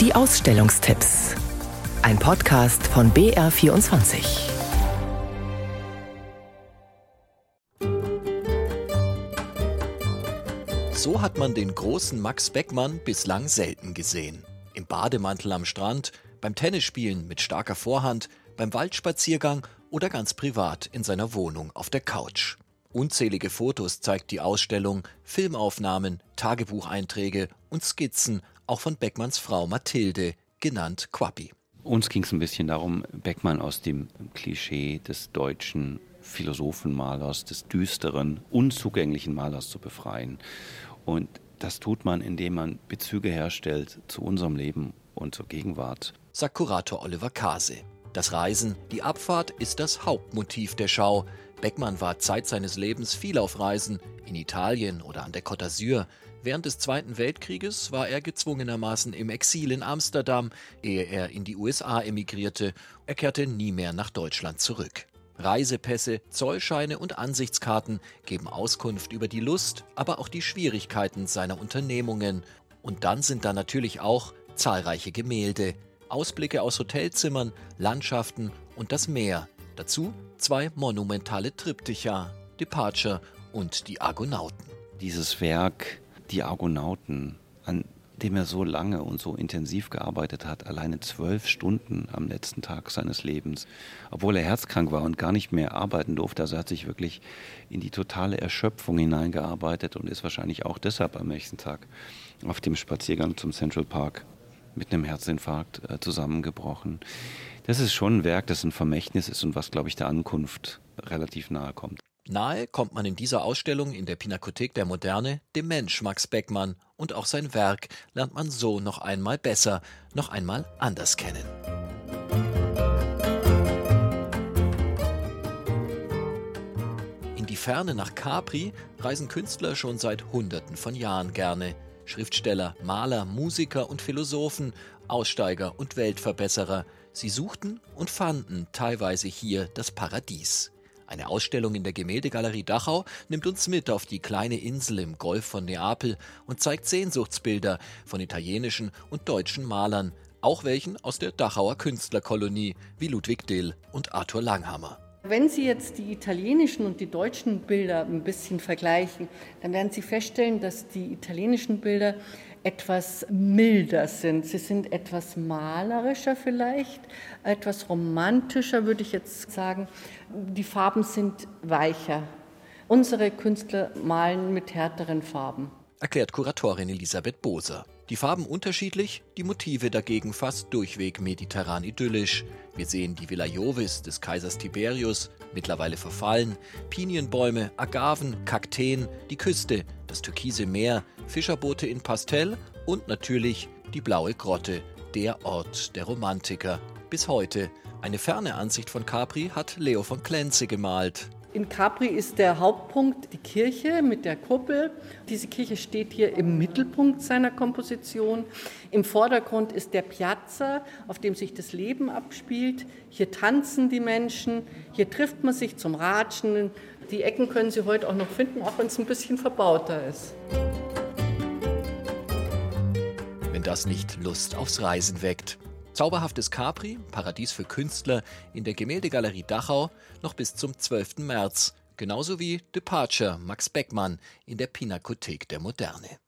Die Ausstellungstipps. Ein Podcast von BR24. So hat man den großen Max Beckmann bislang selten gesehen. Im Bademantel am Strand, beim Tennisspielen mit starker Vorhand, beim Waldspaziergang oder ganz privat in seiner Wohnung auf der Couch. Unzählige Fotos zeigt die Ausstellung, Filmaufnahmen, Tagebucheinträge und Skizzen, auch von Beckmanns Frau Mathilde, genannt Quappi. Uns ging es ein bisschen darum, Beckmann aus dem Klischee des deutschen Philosophenmalers, des düsteren, unzugänglichen Malers zu befreien. Und das tut man, indem man Bezüge herstellt zu unserem Leben und zur Gegenwart. Sagt Kurator Oliver Kase. Das Reisen, die Abfahrt ist das Hauptmotiv der Schau. Beckmann war Zeit seines Lebens viel auf Reisen, in Italien oder an der Côte d'Azur. Während des Zweiten Weltkrieges war er gezwungenermaßen im Exil in Amsterdam, ehe er in die USA emigrierte. Er kehrte nie mehr nach Deutschland zurück. Reisepässe, Zollscheine und Ansichtskarten geben Auskunft über die Lust, aber auch die Schwierigkeiten seiner Unternehmungen. Und dann sind da natürlich auch zahlreiche Gemälde, Ausblicke aus Hotelzimmern, Landschaften und das Meer. Dazu zwei monumentale Triptycha, Departure und die Argonauten. Dieses Werk, die Argonauten, an dem er so lange und so intensiv gearbeitet hat, alleine zwölf Stunden am letzten Tag seines Lebens, obwohl er herzkrank war und gar nicht mehr arbeiten durfte. Also er hat sich wirklich in die totale Erschöpfung hineingearbeitet und ist wahrscheinlich auch deshalb am nächsten Tag auf dem Spaziergang zum Central Park mit einem Herzinfarkt äh, zusammengebrochen. Das ist schon ein Werk, das ein Vermächtnis ist und was, glaube ich, der Ankunft relativ nahe kommt. Nahe kommt man in dieser Ausstellung in der Pinakothek der Moderne dem Mensch Max Beckmann und auch sein Werk lernt man so noch einmal besser, noch einmal anders kennen. In die Ferne nach Capri reisen Künstler schon seit Hunderten von Jahren gerne. Schriftsteller, Maler, Musiker und Philosophen, Aussteiger und Weltverbesserer. Sie suchten und fanden teilweise hier das Paradies. Eine Ausstellung in der Gemäldegalerie Dachau nimmt uns mit auf die kleine Insel im Golf von Neapel und zeigt Sehnsuchtsbilder von italienischen und deutschen Malern, auch welchen aus der Dachauer Künstlerkolonie wie Ludwig Dill und Arthur Langhammer. Wenn Sie jetzt die italienischen und die deutschen Bilder ein bisschen vergleichen, dann werden Sie feststellen, dass die italienischen Bilder etwas milder sind. Sie sind etwas malerischer vielleicht, etwas romantischer würde ich jetzt sagen. Die Farben sind weicher. Unsere Künstler malen mit härteren Farben. Erklärt Kuratorin Elisabeth Boser. Die Farben unterschiedlich, die Motive dagegen fast durchweg mediterran idyllisch. Wir sehen die Villa Jovis des Kaisers Tiberius, mittlerweile verfallen, Pinienbäume, Agaven, Kakteen, die Küste, das türkise Meer, Fischerboote in Pastell und natürlich die blaue Grotte, der Ort der Romantiker. Bis heute. Eine ferne Ansicht von Capri hat Leo von Klenze gemalt. In Capri ist der Hauptpunkt die Kirche mit der Kuppel. Diese Kirche steht hier im Mittelpunkt seiner Komposition. Im Vordergrund ist der Piazza, auf dem sich das Leben abspielt. Hier tanzen die Menschen, hier trifft man sich zum Ratschen. Die Ecken können Sie heute auch noch finden, auch wenn es ein bisschen verbauter ist. Wenn das nicht Lust aufs Reisen weckt. Zauberhaftes Capri, Paradies für Künstler in der Gemäldegalerie Dachau noch bis zum 12. März, genauso wie Departure Max Beckmann in der Pinakothek der Moderne.